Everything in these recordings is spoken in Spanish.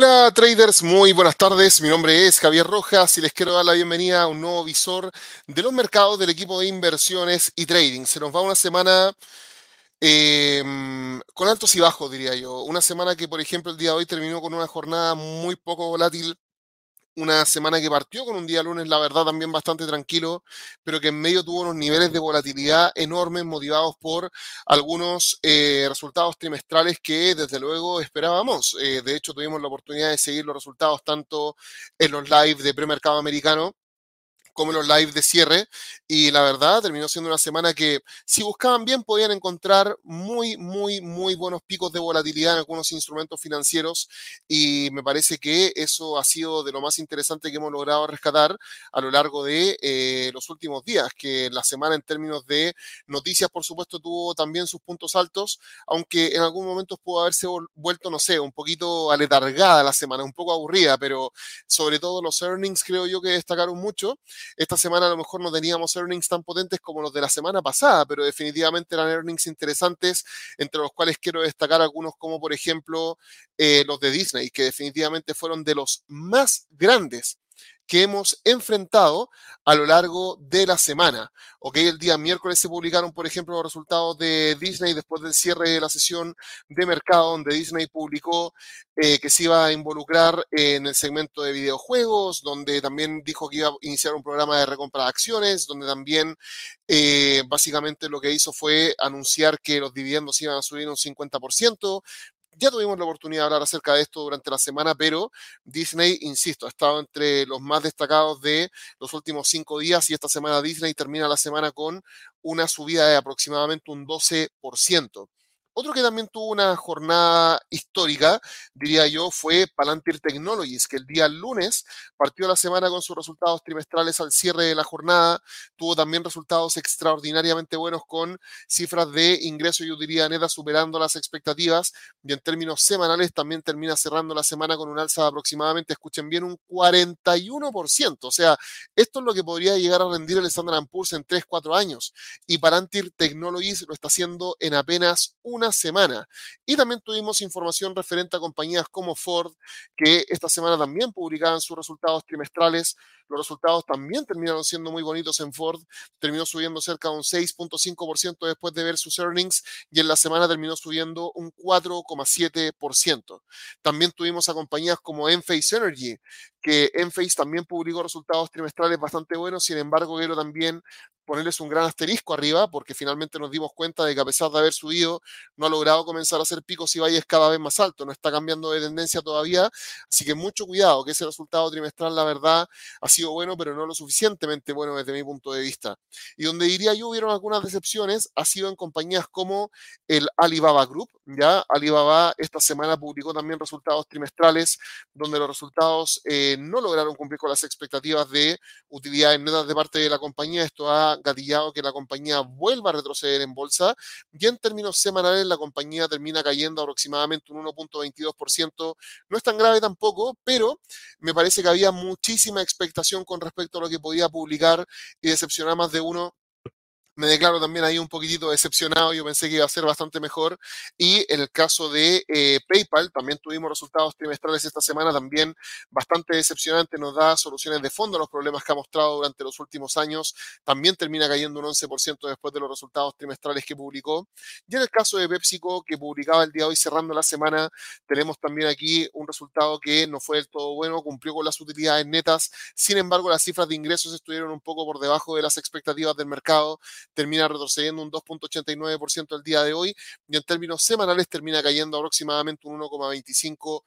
Hola traders, muy buenas tardes. Mi nombre es Javier Rojas y les quiero dar la bienvenida a un nuevo visor de los mercados del equipo de inversiones y trading. Se nos va una semana em, con altos y bajos, diría yo. Una semana que, por ejemplo, el día de hoy terminó con una jornada muy poco volátil una semana que partió con un día lunes, la verdad, también bastante tranquilo, pero que en medio tuvo unos niveles de volatilidad enormes motivados por algunos eh, resultados trimestrales que desde luego esperábamos. Eh, de hecho, tuvimos la oportunidad de seguir los resultados tanto en los live de premercado americano como los live de cierre. Y la verdad, terminó siendo una semana que, si buscaban bien, podían encontrar muy, muy, muy buenos picos de volatilidad en algunos instrumentos financieros. Y me parece que eso ha sido de lo más interesante que hemos logrado rescatar a lo largo de eh, los últimos días. Que la semana, en términos de noticias, por supuesto, tuvo también sus puntos altos, aunque en algún momento pudo haberse vuelto, no sé, un poquito aletargada la semana, un poco aburrida, pero sobre todo los earnings creo yo que destacaron mucho. Esta semana a lo mejor no teníamos earnings tan potentes como los de la semana pasada, pero definitivamente eran earnings interesantes, entre los cuales quiero destacar algunos como por ejemplo eh, los de Disney, que definitivamente fueron de los más grandes que hemos enfrentado a lo largo de la semana. Ok, el día miércoles se publicaron, por ejemplo, los resultados de Disney después del cierre de la sesión de mercado, donde Disney publicó eh, que se iba a involucrar en el segmento de videojuegos, donde también dijo que iba a iniciar un programa de recompra de acciones, donde también eh, básicamente lo que hizo fue anunciar que los dividendos iban a subir un 50%, ya tuvimos la oportunidad de hablar acerca de esto durante la semana, pero Disney, insisto, ha estado entre los más destacados de los últimos cinco días y esta semana Disney termina la semana con una subida de aproximadamente un 12%. Otro que también tuvo una jornada histórica, diría yo, fue Palantir Technologies, que el día lunes partió la semana con sus resultados trimestrales al cierre de la jornada. Tuvo también resultados extraordinariamente buenos con cifras de ingreso y utilidad neta superando las expectativas. Y en términos semanales también termina cerrando la semana con un alza de aproximadamente, escuchen bien, un 41%. O sea, esto es lo que podría llegar a rendir el Standard Poor's en 3-4 años. Y Palantir Technologies lo está haciendo en apenas una semana. Y también tuvimos información referente a compañías como Ford, que esta semana también publicaban sus resultados trimestrales. Los resultados también terminaron siendo muy bonitos en Ford. Terminó subiendo cerca de un 6.5% después de ver sus earnings y en la semana terminó subiendo un 4,7%. También tuvimos a compañías como Enphase Energy, que Enphase también publicó resultados trimestrales bastante buenos. Sin embargo, quiero también ponerles un gran asterisco arriba, porque finalmente nos dimos cuenta de que a pesar de haber subido, no ha logrado comenzar a hacer picos y valles cada vez más altos, no está cambiando de tendencia todavía, así que mucho cuidado, que ese resultado trimestral, la verdad, ha sido bueno, pero no lo suficientemente bueno desde mi punto de vista. Y donde diría yo hubieron algunas decepciones, ha sido en compañías como el Alibaba Group, ya Alibaba esta semana publicó también resultados trimestrales, donde los resultados eh, no lograron cumplir con las expectativas de utilidades netas de parte de la compañía, esto ha gatillado que la compañía vuelva a retroceder en bolsa y en términos semanales la compañía termina cayendo aproximadamente un 1.22%. No es tan grave tampoco, pero me parece que había muchísima expectación con respecto a lo que podía publicar y decepcionar más de uno me declaro también ahí un poquitito decepcionado, yo pensé que iba a ser bastante mejor. Y en el caso de eh, PayPal, también tuvimos resultados trimestrales esta semana, también bastante decepcionante, nos da soluciones de fondo a los problemas que ha mostrado durante los últimos años, también termina cayendo un 11% después de los resultados trimestrales que publicó. Y en el caso de PepsiCo, que publicaba el día de hoy cerrando la semana, tenemos también aquí un resultado que no fue del todo bueno, cumplió con las utilidades netas, sin embargo las cifras de ingresos estuvieron un poco por debajo de las expectativas del mercado termina retrocediendo un 2.89% el día de hoy y en términos semanales termina cayendo aproximadamente un 1,25%.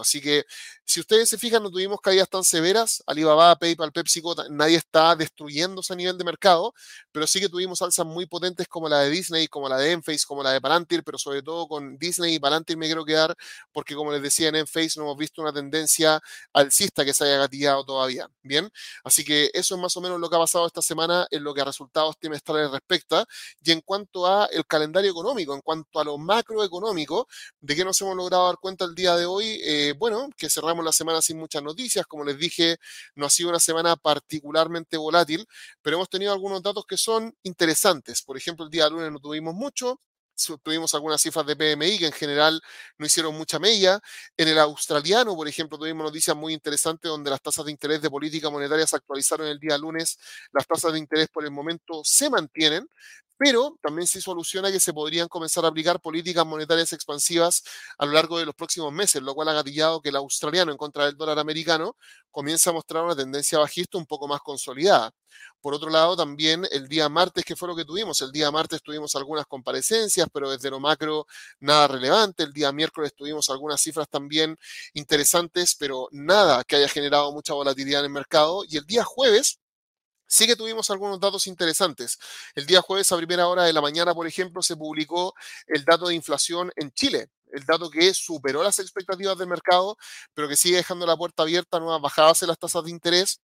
Así que si ustedes se fijan, no tuvimos caídas tan severas. Alibaba, PayPal, PepsiCo, nadie está destruyéndose a nivel de mercado, pero sí que tuvimos alzas muy potentes como la de Disney, como la de Enphase, como la de Palantir, pero sobre todo con Disney y Palantir me quiero quedar porque como les decía en Enphase no hemos visto una tendencia alcista que se haya gatillado todavía. Bien, así que eso es más o menos lo que ha pasado esta semana en lo que a resultados trimestrales respecta. Y en cuanto a el calendario económico, en cuanto a lo macroeconómico, de qué nos hemos logrado dar cuenta el día de hoy, eh, bueno, que cerramos la semana sin muchas noticias. Como les dije, no ha sido una semana particularmente volátil, pero hemos tenido algunos datos que son interesantes. Por ejemplo, el día lunes no tuvimos mucho, tuvimos algunas cifras de PMI que en general no hicieron mucha mella. En el australiano, por ejemplo, tuvimos noticias muy interesantes donde las tasas de interés de política monetaria se actualizaron el día lunes. Las tasas de interés por el momento se mantienen, pero también se soluciona que se podrían comenzar a aplicar políticas monetarias expansivas a lo largo de los próximos meses, lo cual ha gatillado que el australiano en contra del dólar americano comienza a mostrar una tendencia bajista un poco más consolidada. Por otro lado, también el día martes, que fue lo que tuvimos, el día martes tuvimos algunas comparecencias, pero desde lo macro nada relevante. El día miércoles tuvimos algunas cifras también interesantes, pero nada que haya generado mucha volatilidad en el mercado. Y el día jueves sí que tuvimos algunos datos interesantes. El día jueves a primera hora de la mañana, por ejemplo, se publicó el dato de inflación en Chile, el dato que superó las expectativas del mercado, pero que sigue dejando la puerta abierta a nuevas bajadas en las tasas de interés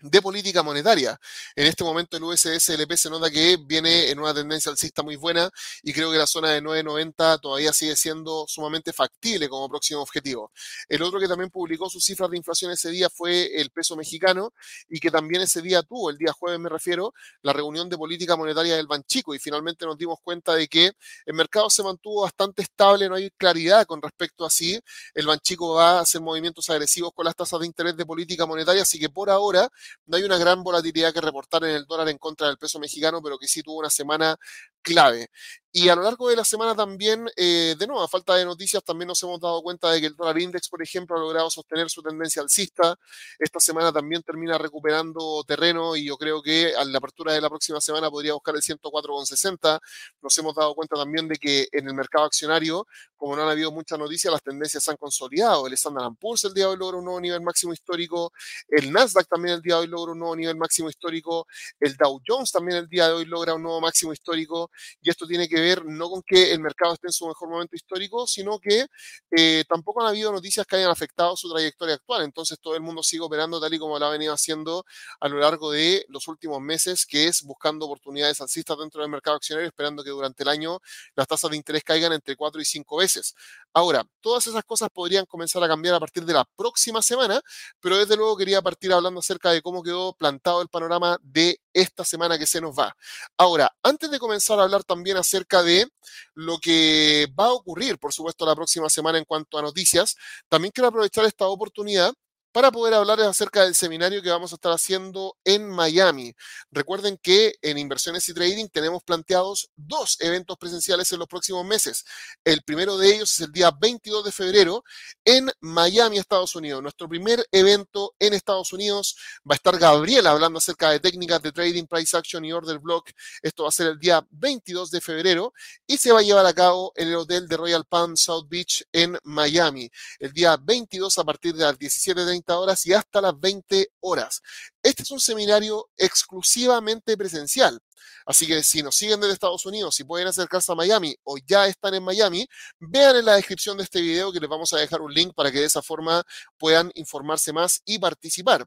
de política monetaria. En este momento el USSLP se nota que viene en una tendencia alcista muy buena y creo que la zona de 9.90 todavía sigue siendo sumamente factible como próximo objetivo. El otro que también publicó sus cifras de inflación ese día fue el peso mexicano y que también ese día tuvo, el día jueves me refiero, la reunión de política monetaria del Banchico y finalmente nos dimos cuenta de que el mercado se mantuvo bastante estable, no hay claridad con respecto a si el Banchico va a hacer movimientos agresivos con las tasas de interés de política monetaria, así que por ahora no hay una gran volatilidad que reportar en el dólar en contra del peso mexicano, pero que sí tuvo una semana clave. Y a lo largo de la semana también, eh, de nuevo, a falta de noticias, también nos hemos dado cuenta de que el dólar index, por ejemplo, ha logrado sostener su tendencia alcista. Esta semana también termina recuperando terreno y yo creo que a la apertura de la próxima semana podría buscar el 104,60. Nos hemos dado cuenta también de que en el mercado accionario, como no han habido muchas noticias, las tendencias se han consolidado. El Standard Poor's el día de hoy logra un nuevo nivel máximo histórico. El Nasdaq también el día de hoy logra un nuevo nivel máximo histórico. El Dow Jones también el día de hoy logra un nuevo máximo histórico. Y esto tiene que no con que el mercado esté en su mejor momento histórico, sino que eh, tampoco han habido noticias que hayan afectado su trayectoria actual. Entonces todo el mundo sigue operando tal y como lo ha venido haciendo a lo largo de los últimos meses, que es buscando oportunidades alcistas dentro del mercado accionario, esperando que durante el año las tasas de interés caigan entre 4 y 5 veces. Ahora, todas esas cosas podrían comenzar a cambiar a partir de la próxima semana, pero desde luego quería partir hablando acerca de cómo quedó plantado el panorama de esta semana que se nos va. Ahora, antes de comenzar a hablar también acerca de lo que va a ocurrir, por supuesto, la próxima semana en cuanto a noticias, también quiero aprovechar esta oportunidad para poder hablar acerca del seminario que vamos a estar haciendo en Miami. Recuerden que en Inversiones y Trading tenemos planteados dos eventos presenciales en los próximos meses. El primero de ellos es el día 22 de febrero en Miami, Estados Unidos. Nuestro primer evento en Estados Unidos va a estar Gabriela hablando acerca de técnicas de trading, price action y order block. Esto va a ser el día 22 de febrero y se va a llevar a cabo en el hotel de Royal Palm South Beach en Miami. El día 22 a partir de las 17.30 horas y hasta las 20 horas. Este es un seminario exclusivamente presencial. Así que si nos siguen desde Estados Unidos, y pueden acercarse a Miami o ya están en Miami, vean en la descripción de este video que les vamos a dejar un link para que de esa forma puedan informarse más y participar.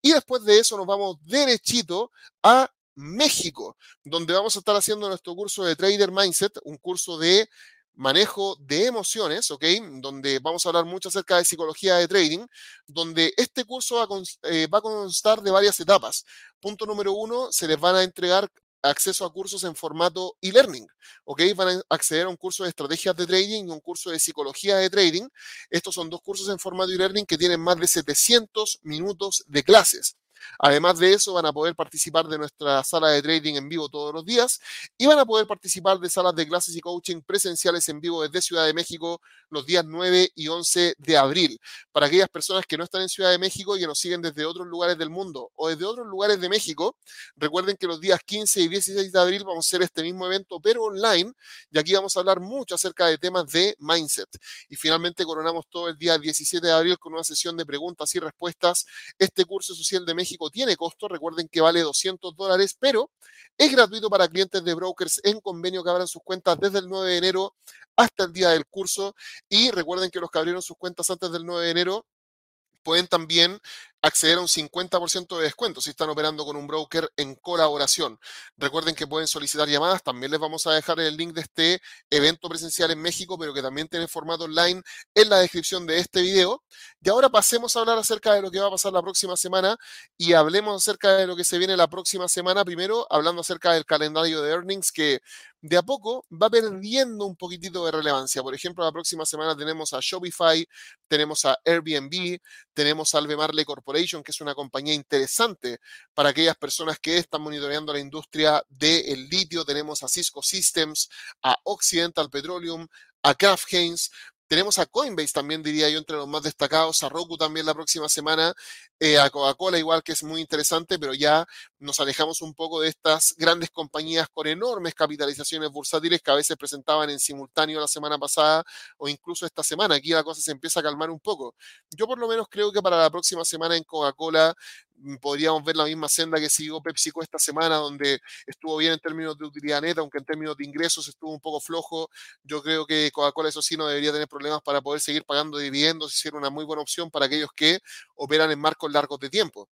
Y después de eso nos vamos derechito a México, donde vamos a estar haciendo nuestro curso de Trader Mindset, un curso de manejo de emociones, ¿ok? Donde vamos a hablar mucho acerca de psicología de trading, donde este curso va a, eh, va a constar de varias etapas. Punto número uno, se les van a entregar acceso a cursos en formato e-learning, ¿ok? Van a acceder a un curso de estrategias de trading y un curso de psicología de trading. Estos son dos cursos en formato e-learning que tienen más de 700 minutos de clases. Además de eso, van a poder participar de nuestra sala de trading en vivo todos los días y van a poder participar de salas de clases y coaching presenciales en vivo desde Ciudad de México los días 9 y 11 de abril. Para aquellas personas que no están en Ciudad de México y que nos siguen desde otros lugares del mundo o desde otros lugares de México, recuerden que los días 15 y 16 de abril vamos a hacer este mismo evento, pero online, y aquí vamos a hablar mucho acerca de temas de mindset. Y finalmente coronamos todo el día 17 de abril con una sesión de preguntas y respuestas. Este curso social de México tiene costo, recuerden que vale 200 dólares, pero es gratuito para clientes de brokers en convenio que abran sus cuentas desde el 9 de enero hasta el día del curso. Y recuerden que los que abrieron sus cuentas antes del 9 de enero pueden también acceder a un 50% de descuento si están operando con un broker en colaboración. Recuerden que pueden solicitar llamadas, también les vamos a dejar el link de este evento presencial en México, pero que también tiene formato online en la descripción de este video. Y ahora pasemos a hablar acerca de lo que va a pasar la próxima semana y hablemos acerca de lo que se viene la próxima semana. Primero, hablando acerca del calendario de earnings que de a poco va perdiendo un poquitito de relevancia. Por ejemplo, la próxima semana tenemos a Shopify, tenemos a Airbnb, tenemos a Albemarle Corporation, que es una compañía interesante para aquellas personas que están monitoreando la industria del litio. Tenemos a Cisco Systems, a Occidental Petroleum, a Kraft Heinz, tenemos a Coinbase también, diría yo, entre los más destacados, a Roku también la próxima semana, eh, a Coca-Cola igual, que es muy interesante, pero ya nos alejamos un poco de estas grandes compañías con enormes capitalizaciones bursátiles que a veces presentaban en simultáneo la semana pasada o incluso esta semana. Aquí la cosa se empieza a calmar un poco. Yo por lo menos creo que para la próxima semana en Coca-Cola podríamos ver la misma senda que siguió PepsiCo esta semana, donde estuvo bien en términos de utilidad neta, aunque en términos de ingresos estuvo un poco flojo. Yo creo que Coca-Cola, eso sí, no debería tener problemas para poder seguir pagando dividendos y ser una muy buena opción para aquellos que operan en marcos largos de tiempo.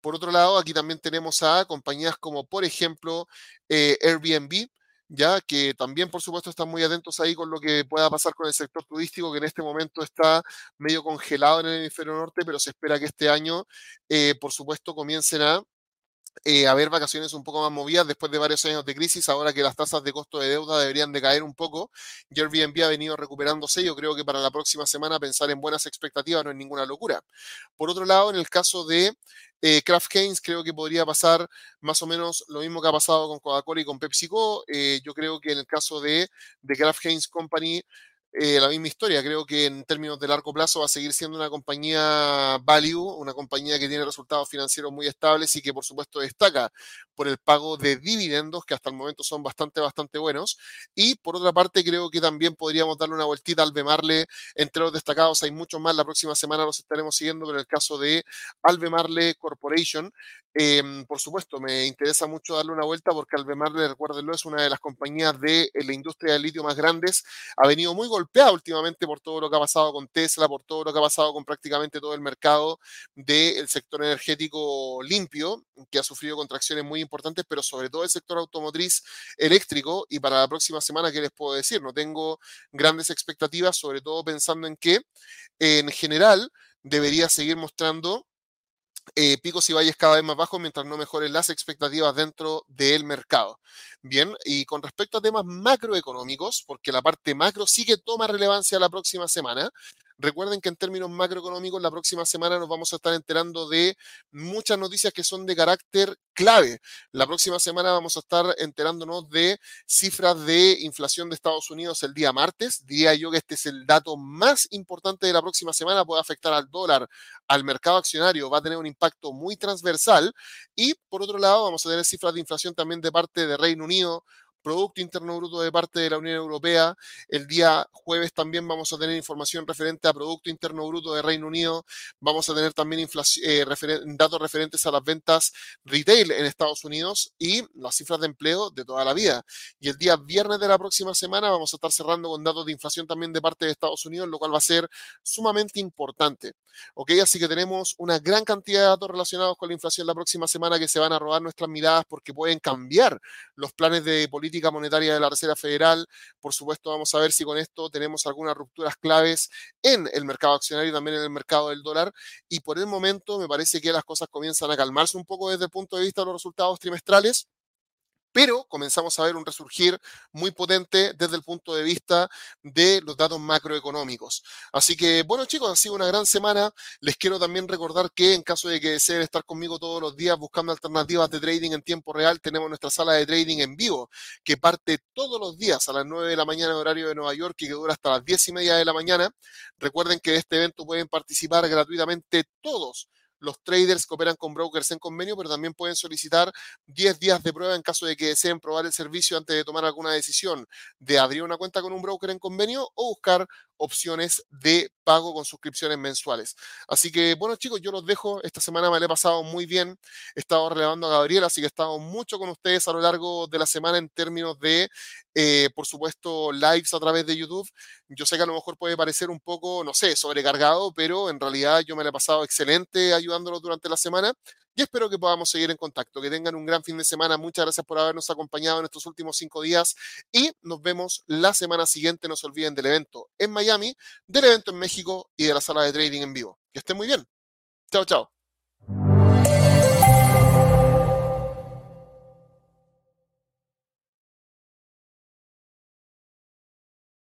Por otro lado, aquí también tenemos a compañías como, por ejemplo, eh, Airbnb, ya que también, por supuesto, están muy atentos ahí con lo que pueda pasar con el sector turístico, que en este momento está medio congelado en el hemisferio norte, pero se espera que este año, eh, por supuesto, comiencen a eh, haber vacaciones un poco más movidas después de varios años de crisis, ahora que las tasas de costo de deuda deberían de caer un poco. Y Airbnb ha venido recuperándose. Yo creo que para la próxima semana pensar en buenas expectativas no es ninguna locura. Por otro lado, en el caso de eh, Kraft Heinz, creo que podría pasar más o menos lo mismo que ha pasado con Coca-Cola y con PepsiCo. Eh, yo creo que en el caso de, de Kraft Heinz Company, eh, la misma historia. Creo que en términos de largo plazo va a seguir siendo una compañía value, una compañía que tiene resultados financieros muy estables y que por supuesto destaca por el pago de dividendos, que hasta el momento son bastante, bastante buenos. Y por otra parte, creo que también podríamos darle una vueltita al Bemarle entre los destacados. Hay muchos más, la próxima semana los estaremos siguiendo, pero en el caso de Albemarle Corporation, Em, por supuesto, me interesa mucho darle una vuelta porque Albemarle, recuérdenlo, es una de las compañías de eh, la industria del litio más grandes. Ha venido muy golpeada últimamente por todo lo que ha pasado con Tesla, por todo lo que ha pasado con prácticamente todo el mercado del sector energético limpio, que ha sufrido contracciones muy importantes, pero sobre todo el sector automotriz eléctrico. Y para la próxima semana, ¿qué les puedo decir? No tengo grandes expectativas, sobre todo pensando en que en general debería seguir mostrando eh, picos y valles cada vez más bajos mientras no mejoren las expectativas dentro del mercado. Bien, y con respecto a temas macroeconómicos, porque la parte macro sí que toma relevancia la próxima semana, Recuerden que en términos macroeconómicos la próxima semana nos vamos a estar enterando de muchas noticias que son de carácter clave. La próxima semana vamos a estar enterándonos de cifras de inflación de Estados Unidos el día martes. Diría yo que este es el dato más importante de la próxima semana. Puede afectar al dólar, al mercado accionario, va a tener un impacto muy transversal. Y por otro lado, vamos a tener cifras de inflación también de parte de Reino Unido, Producto Interno Bruto de parte de la Unión Europea. El día jueves también vamos a tener información referente a Producto Interno Bruto de Reino Unido. Vamos a tener también eh, datos referentes a las ventas retail en Estados Unidos y las cifras de empleo de toda la vida. Y el día viernes de la próxima semana vamos a estar cerrando con datos de inflación también de parte de Estados Unidos, lo cual va a ser sumamente importante. ¿Ok? Así que tenemos una gran cantidad de datos relacionados con la inflación la próxima semana que se van a robar nuestras miradas porque pueden cambiar los planes de política monetaria de la Reserva Federal. Por supuesto, vamos a ver si con esto tenemos algunas rupturas claves en el mercado accionario y también en el mercado del dólar. Y por el momento me parece que las cosas comienzan a calmarse un poco desde el punto de vista de los resultados trimestrales pero comenzamos a ver un resurgir muy potente desde el punto de vista de los datos macroeconómicos. Así que, bueno chicos, ha sido una gran semana. Les quiero también recordar que en caso de que deseen estar conmigo todos los días buscando alternativas de trading en tiempo real, tenemos nuestra sala de trading en vivo, que parte todos los días a las 9 de la mañana horario de Nueva York y que dura hasta las 10 y media de la mañana. Recuerden que de este evento pueden participar gratuitamente todos los traders que operan con brokers en convenio, pero también pueden solicitar 10 días de prueba en caso de que deseen probar el servicio antes de tomar alguna decisión de abrir una cuenta con un broker en convenio o buscar opciones de pago con suscripciones mensuales. Así que, bueno, chicos, yo los dejo. Esta semana me la he pasado muy bien. He estado relevando a Gabriel, así que he estado mucho con ustedes a lo largo de la semana en términos de, eh, por supuesto, lives a través de YouTube. Yo sé que a lo mejor puede parecer un poco, no sé, sobrecargado, pero en realidad yo me la he pasado excelente ayudándolos durante la semana y espero que podamos seguir en contacto. Que tengan un gran fin de semana. Muchas gracias por habernos acompañado en estos últimos cinco días y nos vemos la semana siguiente. No se olviden del evento en Miami, del evento en México y de la sala de trading en vivo. Que estén muy bien. Chao, chao.